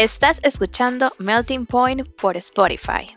Estás escuchando Melting Point por Spotify.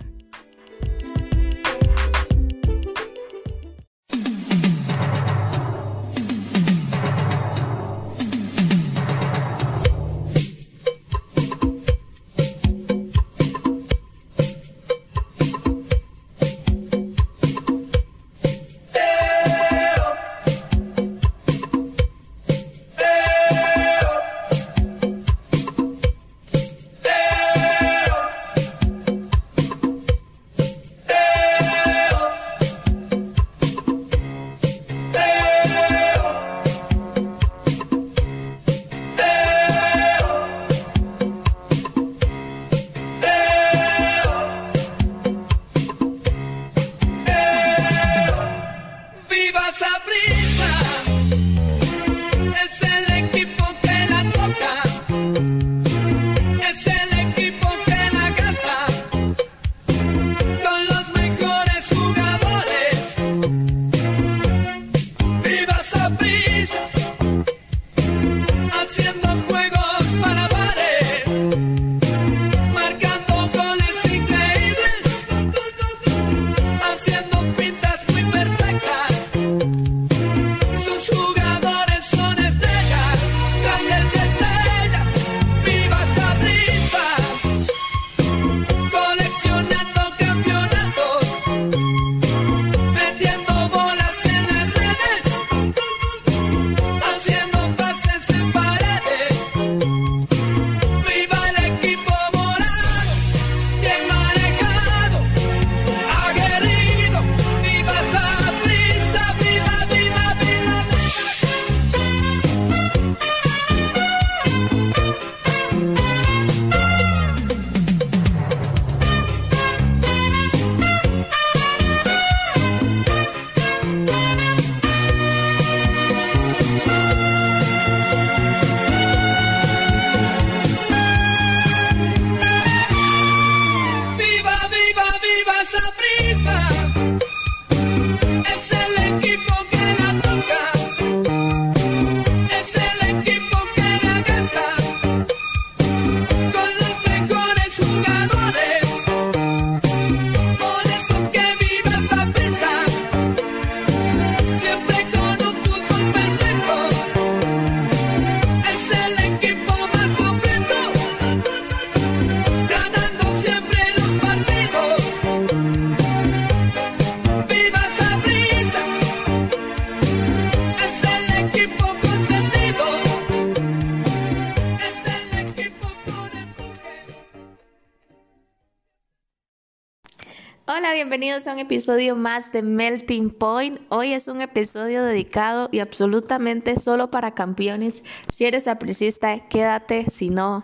Bienvenidos a un episodio más de Melting Point. Hoy es un episodio dedicado y absolutamente solo para campeones. Si eres apricista, quédate, si no,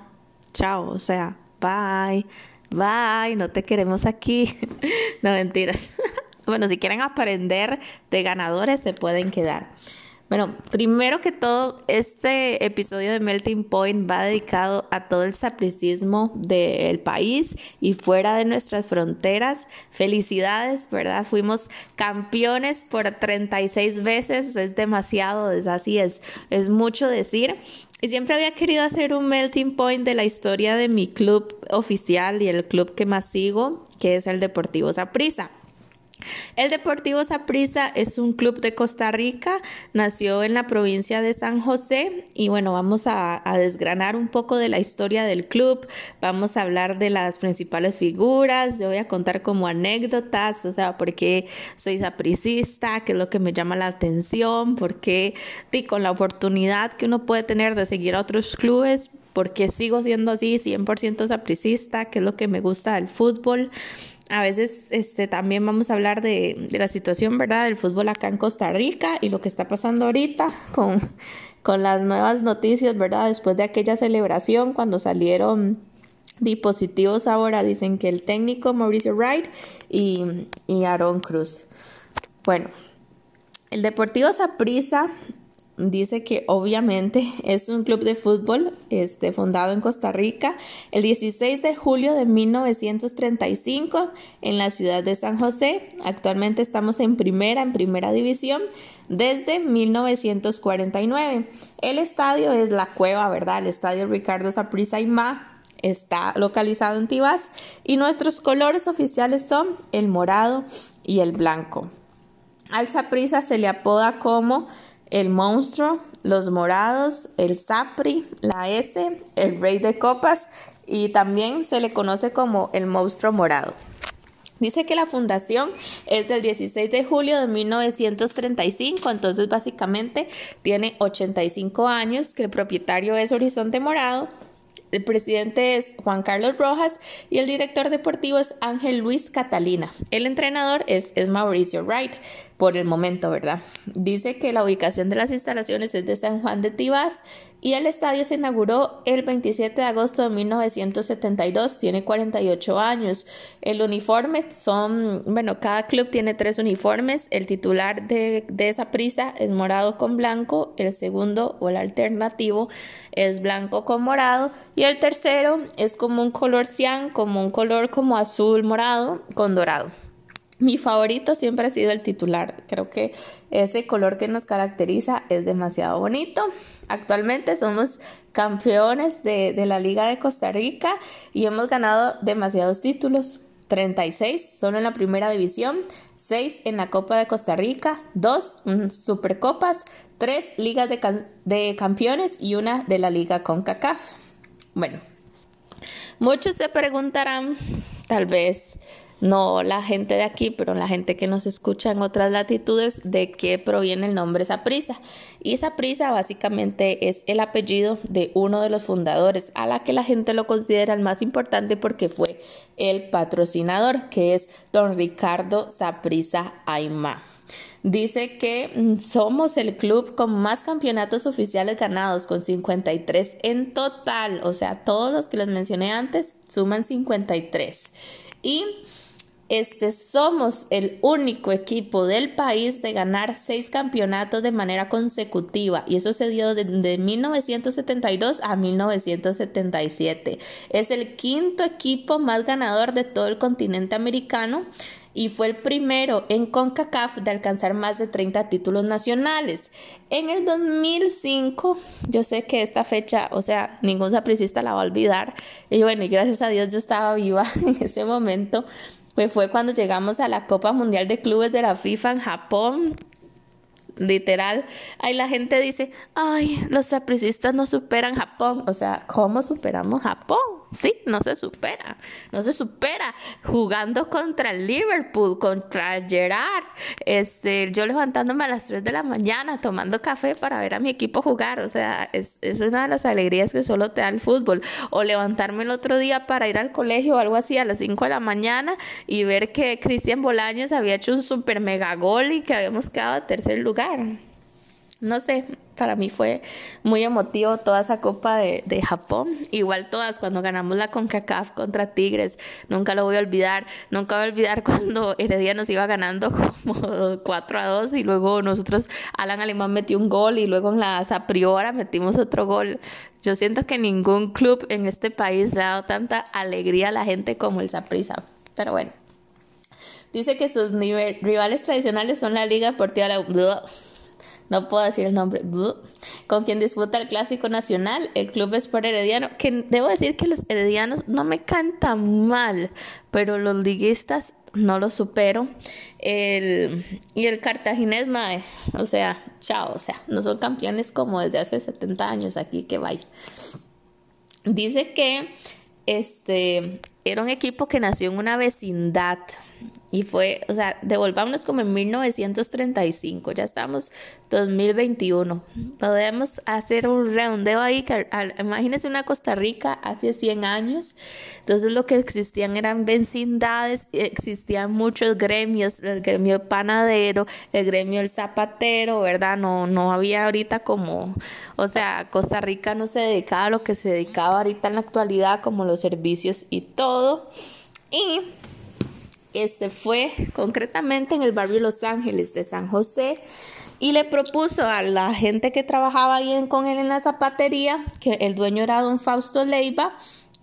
chao, o sea, bye, bye, no te queremos aquí. no mentiras. bueno, si quieren aprender de ganadores, se pueden quedar. Bueno, primero que todo, este episodio de Melting Point va dedicado a todo el sapricismo del país y fuera de nuestras fronteras. Felicidades, ¿verdad? Fuimos campeones por 36 veces, es demasiado, es así, es, es mucho decir. Y siempre había querido hacer un melting point de la historia de mi club oficial y el club que más sigo, que es el Deportivo Saprissa. El Deportivo Saprissa es un club de Costa Rica, nació en la provincia de San José y bueno, vamos a, desgranar un poco de la historia del club, vamos a hablar de las principales figuras, yo voy a contar como anécdotas, o sea, por qué soy sapricista, qué es lo que me llama la atención, por qué con la oportunidad que uno puede tener de seguir a otros clubes, por qué sigo siendo así 100% sapricista, qué es lo que me gusta del fútbol a veces este, también vamos a hablar de, la situación, ¿verdad?, del fútbol acá en Costa Rica y lo que está pasando ahorita con, con las nuevas noticias, ¿verdad?, después de aquella celebración cuando salieron dispositivos ahora, dicen que el técnico Mauricio Wright y, y Aaron Cruz. Bueno, el Deportivo Saprissa dice que obviamente es un club de fútbol este, fundado en Costa Rica el 16 de julio de 1935 en la ciudad de San José. Actualmente estamos en primera, en primera división desde 1949. El estadio es la cueva, ¿verdad? El estadio Ricardo Saprissa y Ma está localizado en Tibás y nuestros colores oficiales son el morado y el blanco. Al Saprissa se le apoda como el monstruo, los morados, el Sapri, la S, el rey de copas y también se le conoce como el monstruo morado. Dice que la fundación es del 16 de julio de 1935, entonces básicamente tiene 85 años, que el propietario es Horizonte Morado el presidente es Juan Carlos Rojas y el director deportivo es Ángel Luis Catalina. El entrenador es, Mauricio Wright, por el momento, ¿verdad? Dice que la ubicación de las instalaciones es de San Juan de Tibás y el estadio se inauguró el 27 de agosto de 1972, tiene 48 años. El uniforme son, bueno, cada club tiene tres uniformes, el titular de, de esa prisa es morado con blanco, el segundo o el alternativo es blanco con morado y el tercero es como un color cian, como un color como azul morado con dorado. Mi favorito siempre ha sido el titular. Creo que ese color que nos caracteriza es demasiado bonito. Actualmente somos campeones de, la Liga de Costa Rica y hemos ganado demasiados títulos. 36 solo en la primera división, 6 en la Copa de Costa Rica, 2 Supercopas, 3 ligas de, de campeones y una de la Liga CONCACAF. Bueno, muchos se preguntarán, tal vez no la gente de aquí, pero la gente que nos escucha en otras latitudes, de qué proviene el nombre Saprisa. Y Saprisa básicamente es el apellido de uno de los fundadores, a la que la gente lo considera el más importante porque fue el patrocinador, que es don Ricardo Saprisa Aymá. Dice que mm, somos el club con más campeonatos oficiales ganados, con 53 en total. O sea, todos los que les mencioné antes suman 53. Y este, somos el único equipo del país de ganar seis campeonatos de manera consecutiva y eso se dio de, de, 1972 a 1977. Es el quinto equipo más ganador de todo el continente americano y fue el primero en CONCACAF de alcanzar más de 30 títulos nacionales. En el 2005, yo sé que esta fecha, o sea, ningún sapricista la va a olvidar. Y bueno, y gracias a Dios yo estaba viva en ese momento pues fue cuando llegamos a la Copa Mundial de Clubes de la FIFA en Japón. Literal, ahí la gente dice, ay, los sapricistas no superan Japón. O sea, ¿cómo superamos Japón? Sí, no se supera, no se supera. Jugando contra el Liverpool, contra Gerard, este, yo levantándome a las 3 de la mañana tomando café para ver a mi equipo jugar, o sea, es, es una de las alegrías que solo te da el fútbol, o levantarme el otro día para ir al colegio o algo así a las 5 de la mañana y ver que Cristian Bolaños había hecho un super mega gol y que habíamos quedado a tercer lugar no sé, para mí fue muy emotivo toda esa Copa de, Japón. Igual todas cuando ganamos la CONCACAF contra Tigres, nunca lo voy a olvidar. Nunca voy a olvidar cuando Heredia nos iba ganando como 4 a 2 y luego nosotros, Alan Alemán metió un gol y luego en la Zapriora metimos otro gol. Yo siento que ningún club en este país le ha dado tanta alegría a la gente como el Saprissa. Pero bueno. Dice que sus rivales tradicionales son la Liga Deportiva la no puedo decir el nombre, con quien disputa el Clásico Nacional, el Club Sport Herediano, que debo decir que los heredianos no me cantan mal, pero los liguistas no los supero. El, y el cartaginés, mae, o sea, chao, o sea, no son campeones como desde hace 70 años aquí que vaya. Dice que este era un equipo que nació en una vecindad y fue, o sea, devolvámonos como en 1935, ya estamos 2021. Podemos hacer un redondeo ahí, que, imagínense una Costa Rica hace 100 años. Entonces lo que existían eran vecindades, existían muchos gremios, el gremio panadero, el gremio del zapatero, ¿verdad? No, no había ahorita como, o sea, Costa Rica no se dedicaba a lo que se dedicaba ahorita en la actualidad, como los servicios y todo. Y este fue concretamente en el barrio Los Ángeles de San José y le propuso a la gente que trabajaba ahí con él en la zapatería, que el dueño era don Fausto Leiva,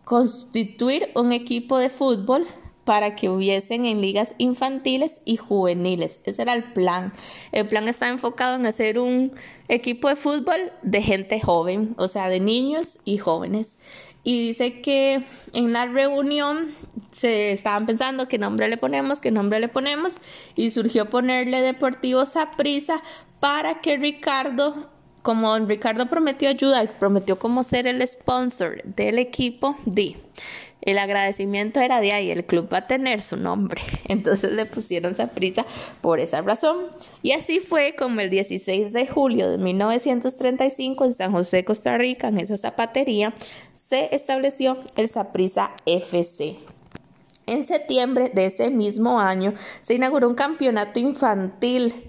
constituir un equipo de fútbol para que hubiesen en ligas infantiles y juveniles. Ese era el plan. El plan está enfocado en hacer un equipo de fútbol de gente joven, o sea, de niños y jóvenes. y dice que en la reunión se estaban pensando qué nombre le ponemos, qué nombre le ponemos y surgió ponerle Deportivo Saprissa para que Ricardo como Ricardo prometió ayudar, prometió como ser el sponsor del equipo, di. El agradecimiento era de ahí, el club va a tener su nombre. Entonces le pusieron prisa por esa razón. Y así fue como el 16 de julio de 1935 en San José, Costa Rica, en esa zapatería, se estableció el Saprisa FC. En septiembre de ese mismo año se inauguró un campeonato infantil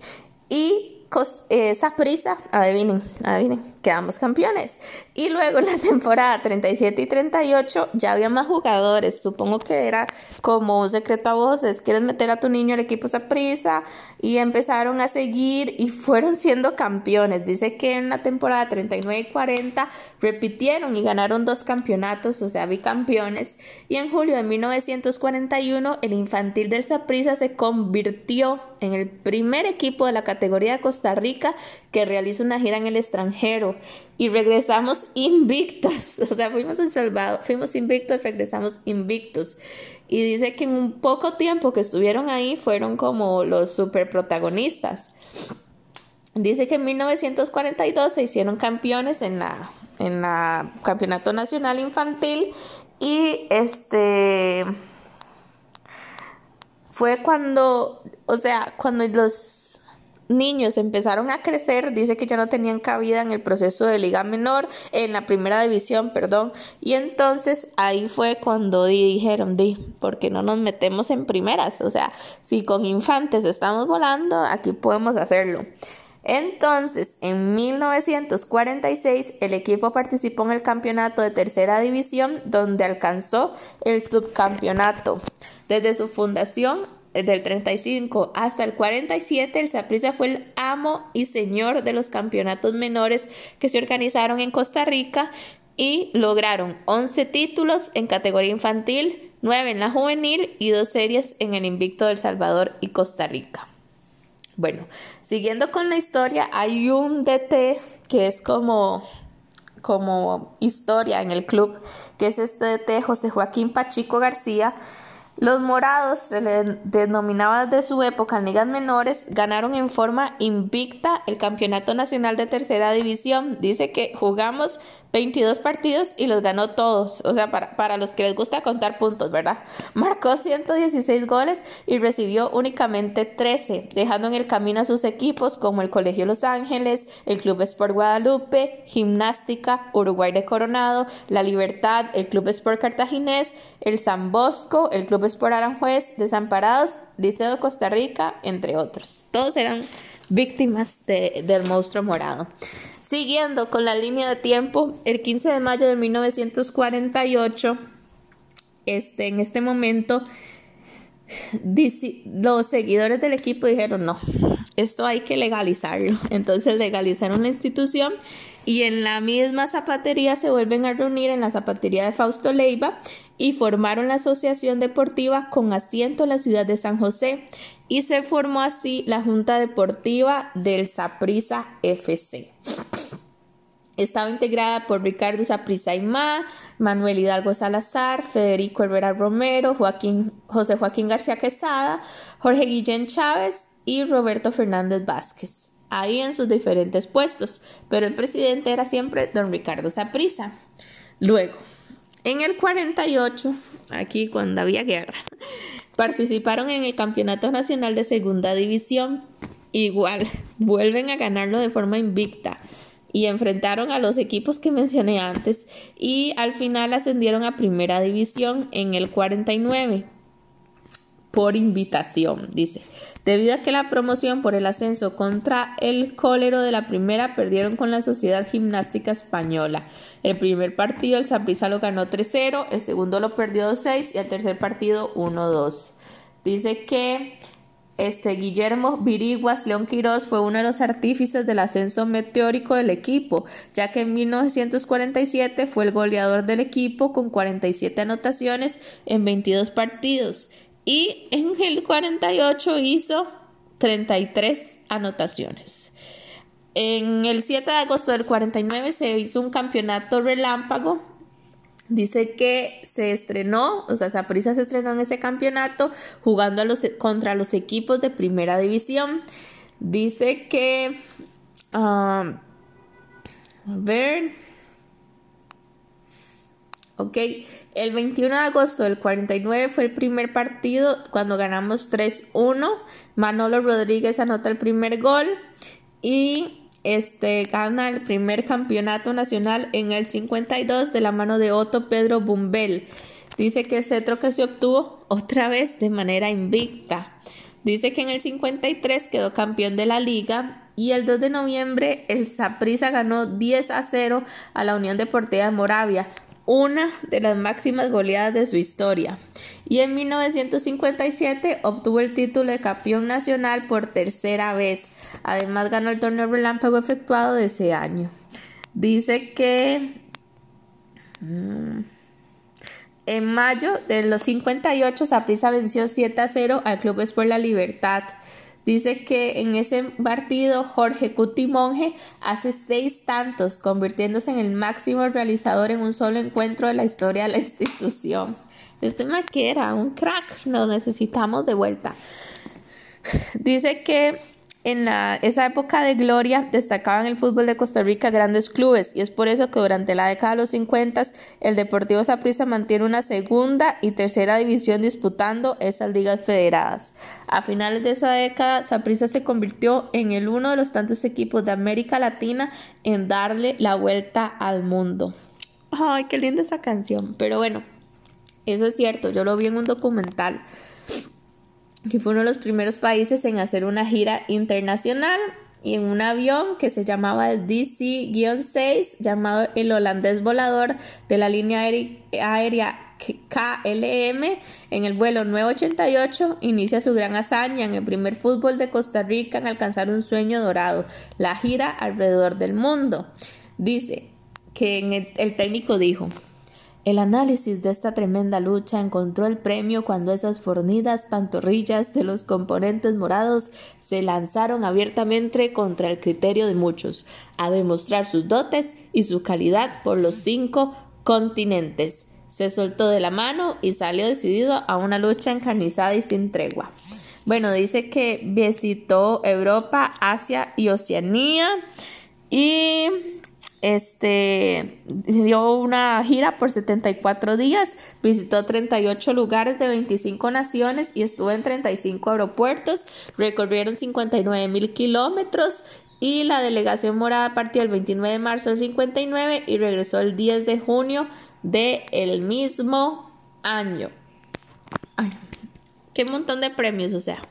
y esa prisa, adivinen, adivinen, quedamos campeones. Y luego en la temporada 37 y 38 ya había más jugadores. Supongo que era como un secreto a voces. Quieres meter a tu niño al equipo prisa y empezaron a seguir y fueron siendo campeones. Dice que en la temporada 39 y 40 repitieron y ganaron dos campeonatos, o sea, bicampeones. Y en julio de 1941 el infantil del Saprissa se convirtió en el primer equipo de la categoría de Costa Rica que realiza una gira en el extranjero y regresamos invictos. O sea, fuimos en Salvador, fuimos invictos, regresamos invictos. Y dice que en un poco tiempo que estuvieron ahí fueron como los super protagonistas. Dice que en 1942 se hicieron campeones en la, en la Campeonato Nacional Infantil y este fue cuando, o sea, cuando los niños empezaron a crecer, dice que ya no tenían cabida en el proceso de liga menor, en la primera división, perdón, y entonces ahí fue cuando dijeron, di, ¿por qué no nos metemos en primeras? O sea, si con infantes estamos volando, aquí podemos hacerlo. Entonces, en 1946, el equipo participó en el campeonato de tercera división, donde alcanzó el subcampeonato. Desde su fundación del 35 hasta el 47, el Saprissa fue el amo y señor de los campeonatos menores que se organizaron en Costa Rica y lograron 11 títulos en categoría infantil, 9 en la juvenil y 2 series en el invicto del Salvador y Costa Rica. Bueno, siguiendo con la historia, hay un DT que es como como historia en el club, que es este DT José Joaquín Pachico García, los morados, se le denominaba de su época ligas menores, ganaron en forma invicta el Campeonato Nacional de Tercera División. Dice que jugamos 22 partidos y los ganó todos. O sea, para, para, los que les gusta contar puntos, ¿verdad? Marcó 116 goles y recibió únicamente 13, dejando en el camino a sus equipos como el Colegio Los Ángeles, el Club Sport Guadalupe, Gimnástica, Uruguay de Coronado, La Libertad, el Club Sport Cartaginés, el San Bosco, el Club Sport Aranjuez, Desamparados, Liceo Costa Rica, entre otros. Todos eran víctimas del monstruo morado. Siguiendo con la línea de tiempo, el 15 de mayo de 1948, este, en este momento, los seguidores del equipo dijeron, no, esto hay que legalizarlo. Entonces legalizaron la institución y en la misma zapatería se vuelven a reunir en la zapatería de Fausto Leiva y formaron la asociación deportiva con asiento en la ciudad de San José y se formó así la Junta Deportiva del Saprisa FC. Estaba integrada por Ricardo Saprissa Aymá, Manuel Hidalgo Salazar, Federico Herrera Romero, Joaquín, José Joaquín García Quesada, Jorge Guillén Chávez y Roberto Fernández Vázquez, ahí en sus diferentes puestos, pero el presidente era siempre don Ricardo Saprissa. Luego, en el 48, aquí cuando había guerra, participaron en el Campeonato Nacional de Segunda División. Igual, vuelven a ganarlo de forma invicta y enfrentaron a los equipos que mencioné antes y al final ascendieron a Primera División en el 49 por invitación, dice. Debido a que la promoción por el ascenso contra el cólero de la primera perdieron con la Sociedad Gimnástica Española. El primer partido el Saprissa lo ganó 3-0, el segundo lo perdió 2-6 y el tercer partido 1-2. Dice que este Guillermo Viriguas León Quirós fue uno de los artífices del ascenso meteórico del equipo, ya que en 1947 fue el goleador del equipo con 47 anotaciones en 22 partidos y en el 48 hizo 33 anotaciones. En el 7 de agosto del 49 se hizo un campeonato relámpago Dice que se estrenó, o sea, Saprissa se estrenó en ese campeonato jugando los, contra los equipos de primera división. Dice que, um, a ver, ok, el 21 de agosto del 49 fue el primer partido cuando ganamos 3-1. Manolo Rodríguez anota el primer gol y este, gana el primer campeonato nacional en el 52 de la mano de Otto Pedro Bumbel. Dice que el cetro que se obtuvo otra vez de manera invicta. Dice que en el 53 quedó campeón de la liga y el 2 de noviembre el Saprissa ganó 10 a 0 a la Unión Deportiva de Moravia, una de las máximas goleadas de su historia. Y en 1957 obtuvo el título de campeón nacional por tercera vez. Además ganó el torneo relámpago efectuado de ese año. Dice que mm, en mayo de los 58 Saprissa venció 7 a 0 al Club Sport La Libertad. Dice que en ese partido Jorge Cuti Monge hace seis tantos, convirtiéndose en el máximo realizador en un solo encuentro de la historia de la institución. Este maquera, un crack, lo necesitamos de vuelta. Dice que en esa época de gloria destacaban el fútbol de Costa Rica grandes clubes y es por eso que durante la década de los 50 el Deportivo Saprissa mantiene una segunda y tercera división disputando esas ligas federadas. A finales de esa década, Saprissa se convirtió en el uno de los tantos equipos de América Latina en darle la vuelta al mundo. Ay, qué linda esa canción. Pero bueno, eso es cierto, yo lo vi en un documental que fue uno de los primeros países en hacer una gira internacional y en un avión que se llamaba el DC-6, llamado el holandés volador de la línea aérea KLM, en el vuelo 988 inicia su gran hazaña en el primer fútbol de Costa Rica en alcanzar un sueño dorado, la gira alrededor del mundo. Dice que el técnico dijo, el análisis de esta tremenda lucha encontró el premio cuando esas fornidas pantorrillas de los componentes morados se lanzaron abiertamente contra el criterio de muchos, a demostrar sus dotes y su calidad por los cinco continentes. Se soltó de la mano y salió decidido a una lucha encarnizada y sin tregua. Bueno, dice que visitó Europa, Asia y Oceanía y este dio una gira por 74 días, visitó 38 lugares de 25 naciones y estuvo en 35 aeropuertos, recorrieron 59 mil kilómetros y la delegación morada partió el 29 de marzo del 59 y regresó el 10 de junio del el mismo año. Ay, qué montón de premios, o sea.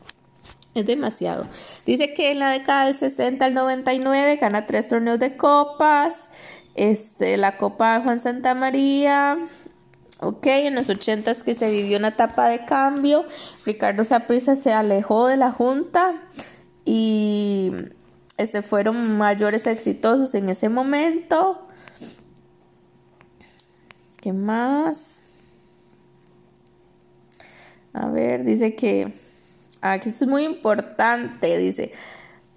Es demasiado. Dice que en la década del 60 al 99 gana tres torneos de copas. Este, la Copa Juan Santa María. Ok, en los 80 que se vivió una etapa de cambio. Ricardo Saprissa se alejó de la Junta y este, fueron mayores exitosos en ese momento. ¿Qué más? A ver, dice que Aquí es muy importante, dice.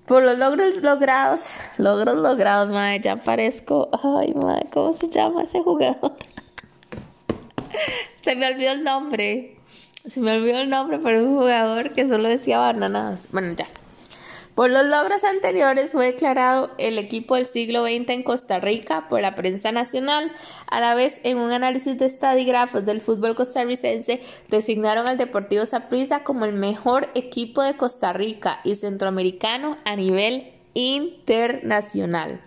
Por los logros logrados, logros logrados, madre, ya parezco. Ay, madre, ¿cómo se llama ese jugador? se me olvidó el nombre. Se me olvidó el nombre, pero un jugador que solo decía bananas. Bueno, ya. Por los logros anteriores fue declarado el equipo del siglo XX en Costa Rica por la prensa nacional. A la vez, en un análisis de estadígrafos del fútbol costarricense, designaron al Deportivo Saprissa como el mejor equipo de Costa Rica y centroamericano a nivel internacional.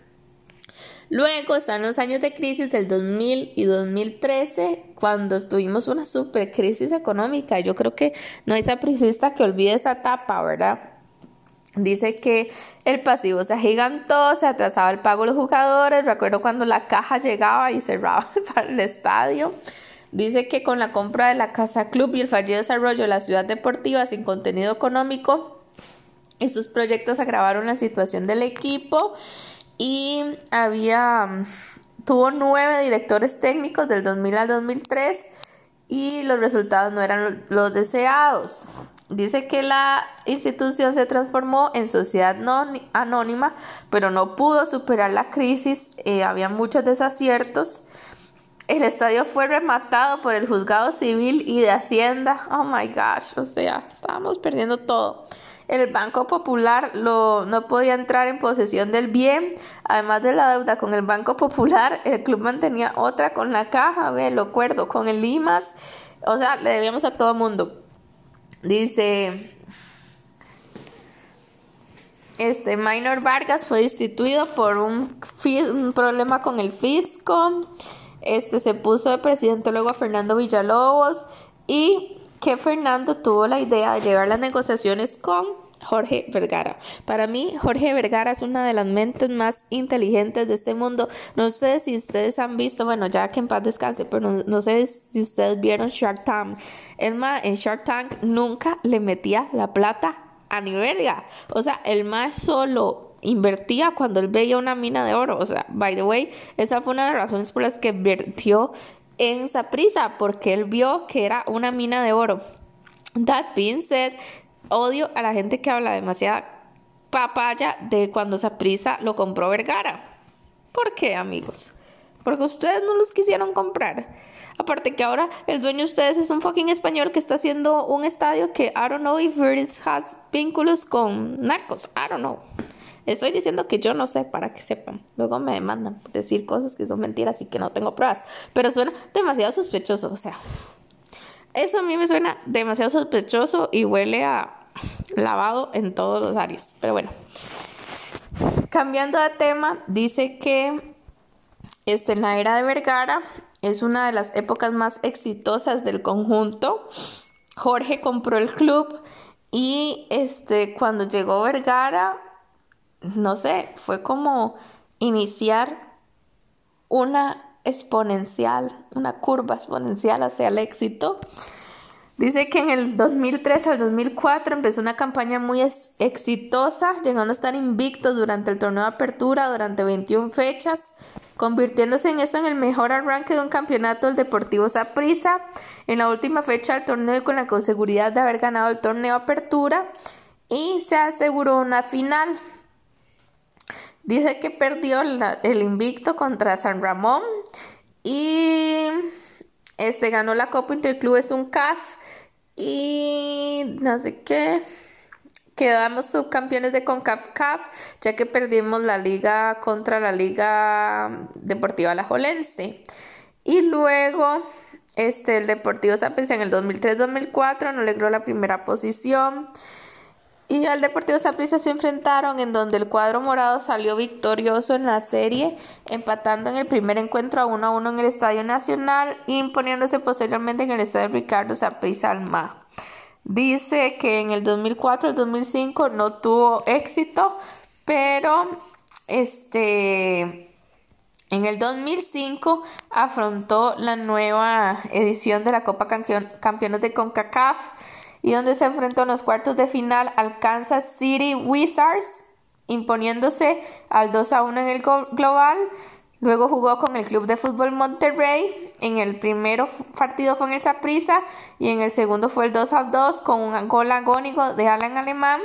Luego están los años de crisis del 2000 y 2013, cuando tuvimos una super crisis económica. Yo creo que no hay sapricista que olvide esa etapa, ¿verdad? Dice que el pasivo se agigantó, se atrasaba el pago de los jugadores. Recuerdo cuando la caja llegaba y cerraba para el estadio. Dice que con la compra de la Casa Club y el fallido desarrollo de la ciudad deportiva sin contenido económico, estos proyectos agravaron la situación del equipo y había, tuvo nueve directores técnicos del 2000 al 2003 y los resultados no eran los deseados. Dice que la institución se transformó en sociedad anónima, pero no pudo superar la crisis, eh, había muchos desaciertos el estadio fue rematado por el juzgado civil y de Hacienda. Oh my gosh, o sea, estábamos perdiendo todo. El Banco Popular lo, no podía entrar en posesión del bien. Además de la deuda con el Banco Popular, el club mantenía otra con la caja, ve, lo acuerdo, con el Limas. O sea, le debíamos a todo el mundo. Dice, este Minor Vargas fue destituido por un, problema con el fisco. Este se puso de presidente luego a Fernando Villalobos y que Fernando tuvo la idea de llevar las negociaciones con Jorge Vergara. Para mí, Jorge Vergara es una de las mentes más inteligentes de este mundo. No sé si ustedes han visto, bueno, ya que en paz descanse, pero no, sé si ustedes vieron Shark Tank. El más en Shark Tank nunca le metía la plata a ni verga. O sea, el más solo invertía cuando él veía una mina de oro. O sea, by the way, esa fue una de las razones por las que invirtió en prisa porque él vio que era una mina de oro. That being said, odio a la gente que habla demasiada papaya de cuando prisa lo compró Vergara. ¿Por qué, amigos? Porque ustedes no los quisieron comprar. Aparte que ahora el dueño de ustedes es un fucking español que está haciendo un estadio que I don't know if it has vínculos con narcos. I don't know. Estoy diciendo que yo no sé para que sepan. Luego me demandan decir cosas que son mentiras y que no tengo pruebas. Pero suena demasiado sospechoso. O sea, eso a mí me suena demasiado sospechoso y huele a lavado en todos los áreas. Pero bueno. Cambiando de tema, dice que este, en la era de Vergara es una de las épocas más exitosas del conjunto. Jorge compró el club y este cuando llegó Vergara, no sé, fue como iniciar una exponencial, una curva exponencial hacia el éxito. Dice que en el 2003 al 2004 empezó una campaña muy exitosa, llegando a estar invicto durante el torneo de apertura durante 21 fechas convirtiéndose en eso en el mejor arranque de un campeonato del Deportivo Saprissa en la última fecha del torneo con la seguridad de haber ganado el torneo Apertura y se aseguró una final. Dice que perdió el invicto contra San Ramón y este ganó la Copa Interclubes un CAF y no sé qué quedamos subcampeones de CONCACAF, ya que perdimos la liga contra la Liga Deportiva Alajuelense. Y luego, este, el Deportivo Saprissa en el 2003-2004 no logró la primera posición. Y al Deportivo Saprissa se enfrentaron en donde el cuadro morado salió victorioso en la serie, empatando en el primer encuentro a 1 a 1 en el Estadio Nacional e imponiéndose posteriormente en el Estadio Ricardo Saprissa Alma. Dice que en el 2004 al 2005 no tuvo éxito, pero este en el 2005 afrontó la nueva edición de la Copa Campeones de CONCACAF y donde se enfrentó en los cuartos de final al Kansas City Wizards, imponiéndose al 2 a 1 en el global Luego jugó con el Club de Fútbol Monterrey. En el primer partido fue en el Saprissa y en el segundo fue el 2 a 2 con un gol agónico de Alan Alemán,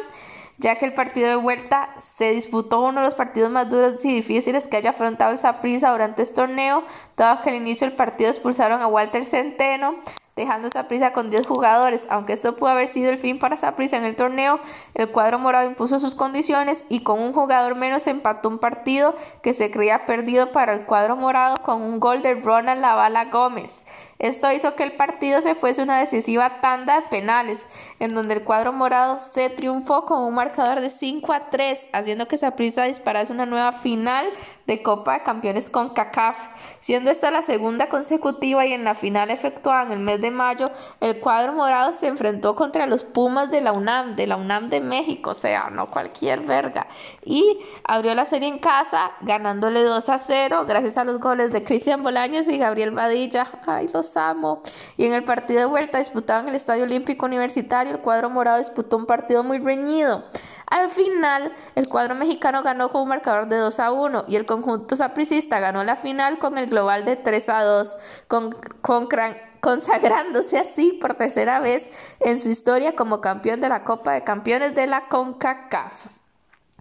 ya que el partido de vuelta se disputó uno de los partidos más duros y difíciles que haya afrontado el Saprissa durante este torneo, dado que al inicio del partido expulsaron a Walter Centeno, dejando Saprissa con 10 jugadores. Aunque esto pudo haber sido el fin para Saprissa en el torneo, el cuadro morado impuso sus condiciones y con un jugador menos empató un partido que se creía perdido para el cuadro morado con un gol de Ronald Lavala Gómez. Esto hizo que el partido se fuese una decisiva tanda de penales, en donde el cuadro morado se triunfó con un marcador de 5 a 3, haciendo que Saprissa disparase una nueva final de Copa de Campeones con CACAF, siendo esta la segunda consecutiva y en la final efectuada en el mes de mayo, el cuadro morado se enfrentó contra los Pumas de la UNAM, de la UNAM de México, o sea, no cualquier verga, y abrió la serie en casa, ganándole 2 a 0, gracias a los goles de Cristian Bolaños y Gabriel Badilla, ay, los amo, y en el partido de vuelta disputado en el Estadio Olímpico Universitario, el cuadro morado disputó un partido muy reñido, al final, el cuadro mexicano ganó con un marcador de 2 a 1 y el conjunto sapricista ganó la final con el global de 3 a 2, con, consagrándose así por tercera vez en su historia como campeón de la Copa de Campeones de la CONCACAF.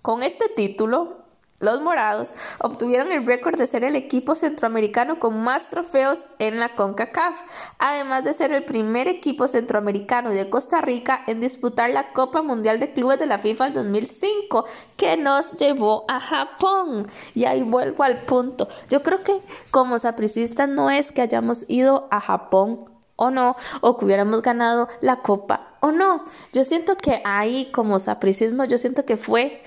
Con este título, Los morados obtuvieron el récord de ser el equipo centroamericano con más trofeos en la CONCACAF, además de ser el primer equipo centroamericano de Costa Rica en disputar la Copa Mundial de Clubes de la FIFA en 2005, que nos llevó a Japón. Y ahí vuelvo al punto. Yo creo que como sapricistas no es que hayamos ido a Japón o no, o que hubiéramos ganado la copa o no. Yo siento que ahí como sapricismo, yo siento que fue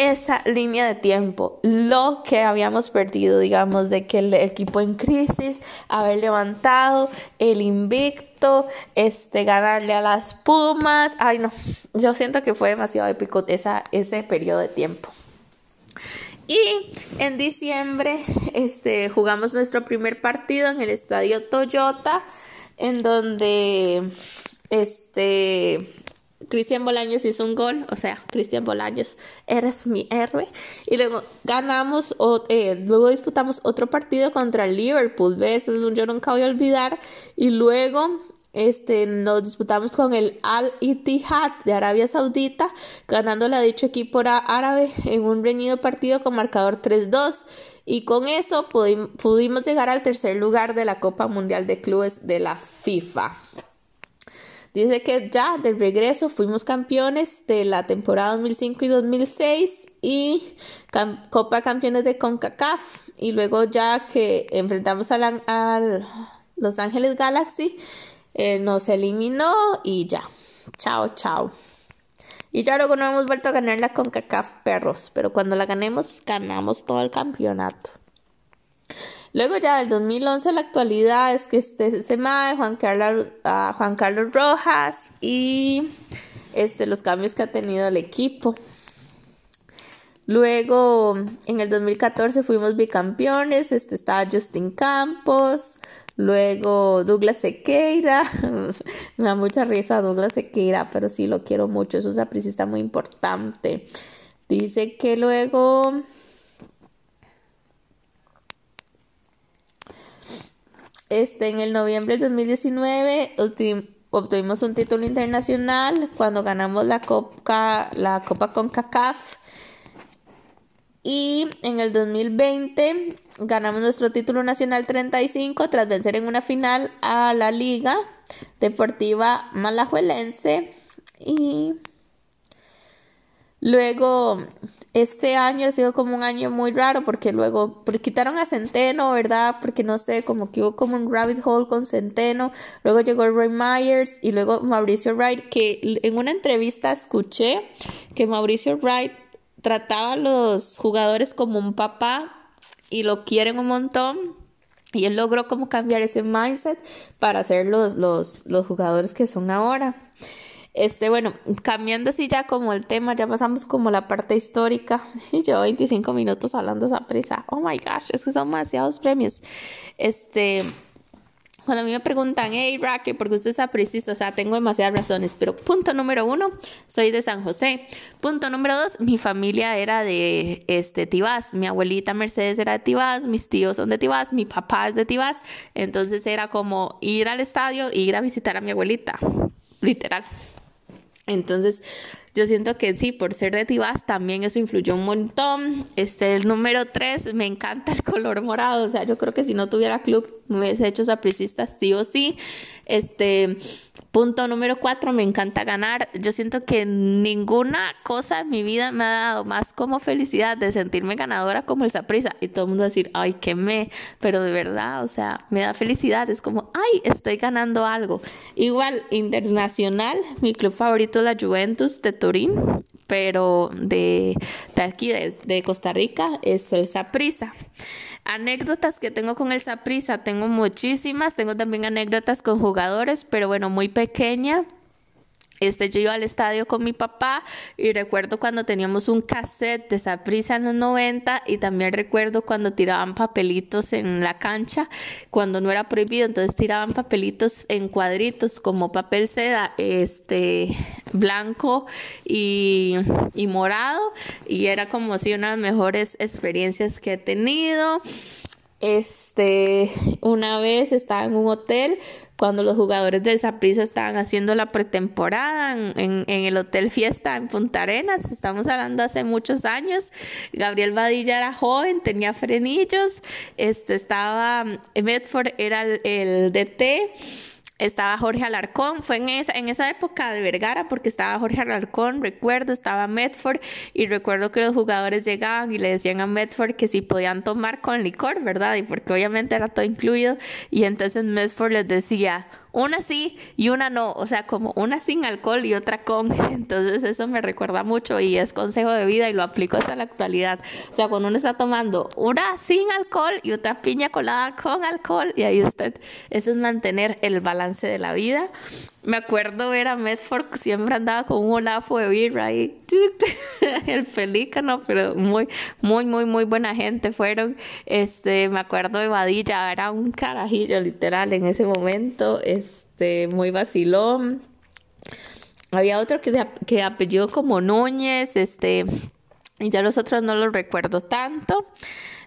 esa línea de tiempo, lo que habíamos perdido, digamos, de que el equipo en crisis, haber levantado el invicto, este, ganarle a las Pumas, ay no, yo siento que fue demasiado épico esa, ese periodo de tiempo. Y en diciembre, este, jugamos nuestro primer partido en el estadio Toyota, en donde, este, Cristian Bolaños hizo un gol, o sea, Cristian Bolaños, eres mi héroe. Y luego ganamos, eh, luego disputamos otro partido contra el Liverpool, ¿ves? Yo nunca voy a olvidar. Y luego este, nos disputamos con el Al Ittihad de Arabia Saudita, ganándole a dicho equipo árabe en un reñido partido con marcador 3-2. Y con eso pudimos llegar al tercer lugar de la Copa Mundial de Clubes de la FIFA. Dice que ya de regreso fuimos campeones de la temporada 2005 y 2006 y Copa Campeones de CONCACAF. Y luego ya que enfrentamos al, Los Ángeles Galaxy, eh, nos eliminó y ya. Chao, chao. Y ya luego no hemos vuelto a ganar la CONCACAF perros, pero cuando la ganemos, ganamos todo el campeonato. Luego ya del 2011 a la actualidad es que este se Juan Carlos, Juan Carlos Rojas y este, los cambios que ha tenido el equipo. Luego, en el 2014 fuimos bicampeones, este estaba Justin Campos, luego Douglas Sequeira, me da mucha risa Douglas Sequeira, pero sí lo quiero mucho, es un sapricista muy importante. Dice que luego Este, en el noviembre del 2019 obtuvimos un título internacional cuando ganamos la Copa, la Copa CONCACAF. Y en el 2020 ganamos nuestro título nacional 35 tras vencer en una final a la Liga Deportiva Malajuelense. Y luego este año ha sido como un año muy raro porque luego quitaron a Centeno, ¿verdad? Porque no sé, como que hubo como un rabbit hole con Centeno. Luego llegó Ray Myers y luego Mauricio Wright, que en una entrevista escuché que Mauricio Wright trataba a los jugadores como un papá y lo quieren un montón. Y él logró como cambiar ese mindset para ser los, los, los jugadores que son ahora. Este, bueno, cambiando así ya como el tema, ya pasamos como la parte histórica. Y llevo 25 minutos hablando esa prisa. Oh my gosh, es que son demasiados premios. Este, cuando a mí me preguntan, hey Raquel, ¿por qué usted es apricista? O sea, tengo demasiadas razones, pero punto número uno, soy de San José. Punto número dos, mi familia era de este, Tibás. Mi abuelita Mercedes era de Tibás, mis tíos son de Tibás, mi papá es de Tibás. Entonces era como ir al estadio e ir a visitar a mi abuelita, literal. Entonces, yo siento que sí, por ser de Tibás también eso influyó un montón. Este, el número tres, me encanta el color morado. O sea, yo creo que si no tuviera club, me hubiese hecho sapricista sí o sí. Este, punto número cuatro, me encanta ganar. Yo siento que ninguna cosa en mi vida me ha dado más como felicidad de sentirme ganadora como el saprisa. Y todo el mundo decir, ay, qué me, pero de verdad, o sea, me da felicidad. Es como, ay, estoy ganando algo. Igual, internacional, mi club favorito es la Juventus de Turín, pero de, aquí, de, de Costa Rica, es el saprisa. Anécdotas que tengo con el Saprisa, tengo muchísimas, tengo también anécdotas con jugadores, pero bueno, muy pequeña. Este, yo iba al estadio con mi papá y recuerdo cuando teníamos un cassette de Saprisa en los 90 y también recuerdo cuando tiraban papelitos en la cancha, cuando no era prohibido, entonces tiraban papelitos en cuadritos como papel seda, este, blanco y, y morado y era como si una de las mejores experiencias que he tenido. Este, una vez estaba en un hotel cuando los jugadores del Saprissa estaban haciendo la pretemporada en, el Hotel Fiesta en Punta Arenas. Estamos hablando hace muchos años. Gabriel Badilla era joven, tenía frenillos. Este estaba Medford era el DT estaba Jorge Alarcón, fue en esa, en esa época de Vergara porque estaba Jorge Alarcón, recuerdo, estaba Medford y recuerdo que los jugadores llegaban y le decían a Medford que si podían tomar con licor, ¿verdad? Y porque obviamente era todo incluido y entonces Medford les decía, una sí y una no, o sea, como una sin alcohol y otra con. Entonces eso me recuerda mucho y es consejo de vida y lo aplico hasta la actualidad. O sea, cuando uno está tomando una sin alcohol y otra piña colada con alcohol y ahí usted, eso es mantener el balance de la vida. Me acuerdo ver a Medford, siempre andaba con un olafo de birra ahí, el pelícano, pero muy, muy, muy, muy buena gente fueron. Este, me acuerdo de Vadilla, era un carajillo literal en ese momento, este, muy vacilón. Había otro que, que apellido como Núñez, este, y ya los otros no los recuerdo tanto.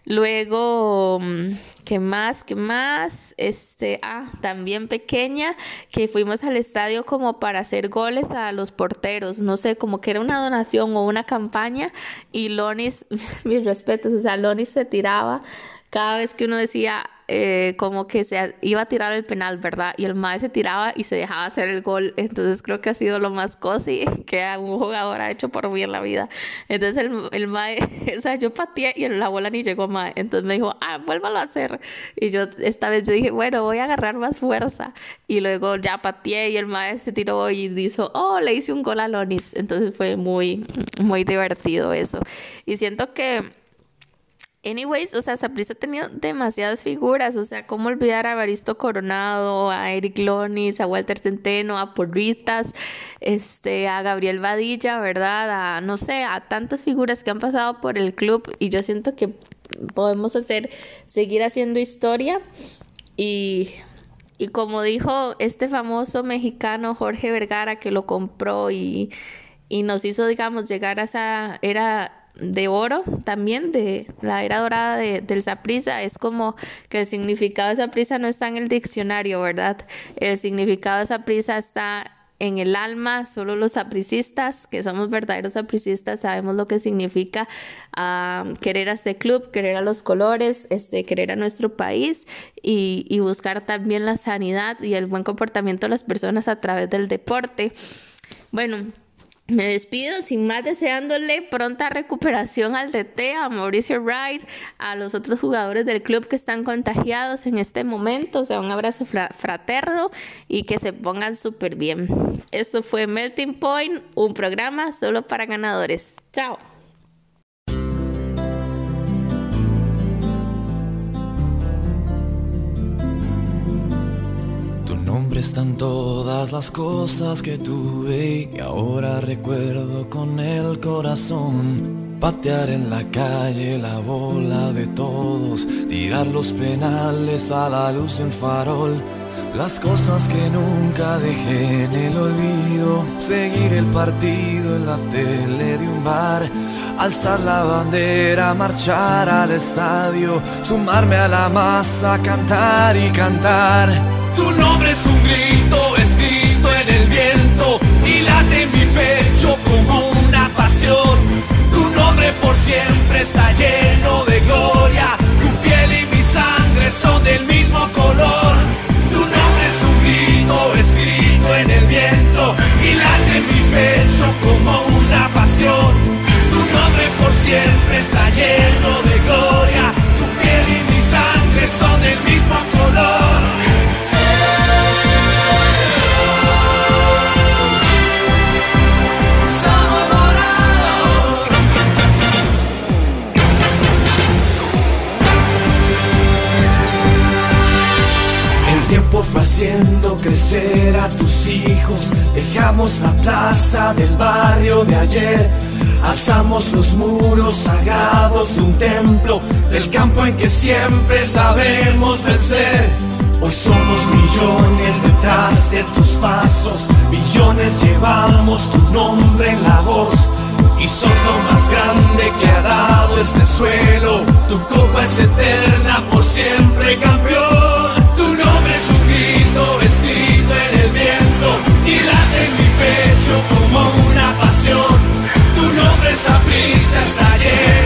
Luego, mm, ¿qué más? ¿Qué más? Este, ah, también pequeña, que fuimos al estadio como para hacer goles a los porteros, no sé, como que era una donación o una campaña y Lonis, mis respetos, o sea, Lonis se tiraba cada vez que uno decía eh, como que se iba a tirar el penal, ¿verdad? Y el mae se tiraba y se dejaba hacer el gol. Entonces creo que ha sido lo más cosi que un jugador ha hecho por mí en la vida. Entonces el, el mae, o sea, yo pateé y la bola ni llegó mae. Entonces me dijo, ah, vuélvalo a hacer. Y yo esta vez yo dije, bueno, voy a agarrar más fuerza. Y luego ya pateé y el mae se tiró y dijo, oh, le hice un gol a Lonis. Entonces fue muy, muy divertido eso. Y siento que Anyways, o sea, Saprissa ha tenido demasiadas figuras, o sea, cómo olvidar a Baristo Coronado, a Eric Lonis, a Walter Centeno, a Porritas, este, a Gabriel Vadilla, ¿verdad? A, no sé, a tantas figuras que han pasado por el club y yo siento que podemos hacer, seguir haciendo historia y, y como dijo este famoso mexicano Jorge Vergara que lo compró y, y nos hizo, digamos, llegar a esa, era de oro también, de la era dorada de, del Saprisa. Es como que el significado de Saprisa no está en el diccionario, ¿verdad? El significado de Saprisa está en el alma, solo los sapricistas, que somos verdaderos sapricistas, sabemos lo que significa querer a este club, querer a los colores, este, querer a nuestro país y, y buscar también la sanidad y el buen comportamiento de las personas a través del deporte. Bueno, me despido sin más deseándole pronta recuperación al DT, a Mauricio Wright, a los otros jugadores del club que están contagiados en este momento. O sea, un abrazo fraterno y que se pongan súper bien. Esto fue Melting Point, un programa solo para ganadores. Chao. Están todas las cosas que tuve y ahora recuerdo con el corazón. Patear en la calle la bola de todos, tirar los penales a la luz en farol. Las cosas que nunca dejé en el olvido, seguir el partido en la tele de un bar, alzar la bandera, marchar al estadio, sumarme a la masa, cantar y cantar. Tu nombre es un grito escrito en el viento y late en mi pecho como una pasión. Tu nombre por siempre está lleno de gloria. Tu piel y mi sangre son del mismo color. Tu nombre es un grito escrito en el viento y late en mi pecho como una pasión. Tu nombre por siempre está lleno de crecer a tus hijos. Dejamos la plaza del barrio de ayer. Alzamos los muros sagrados de un templo, del campo en que siempre sabremos vencer. Hoy somos millones detrás de tus pasos, millones llevamos tu nombre en la voz. Y sos lo más grande que ha dado este suelo, tu copa es eterna pecho como una pasión. Tu nombre es prisa, está lleno.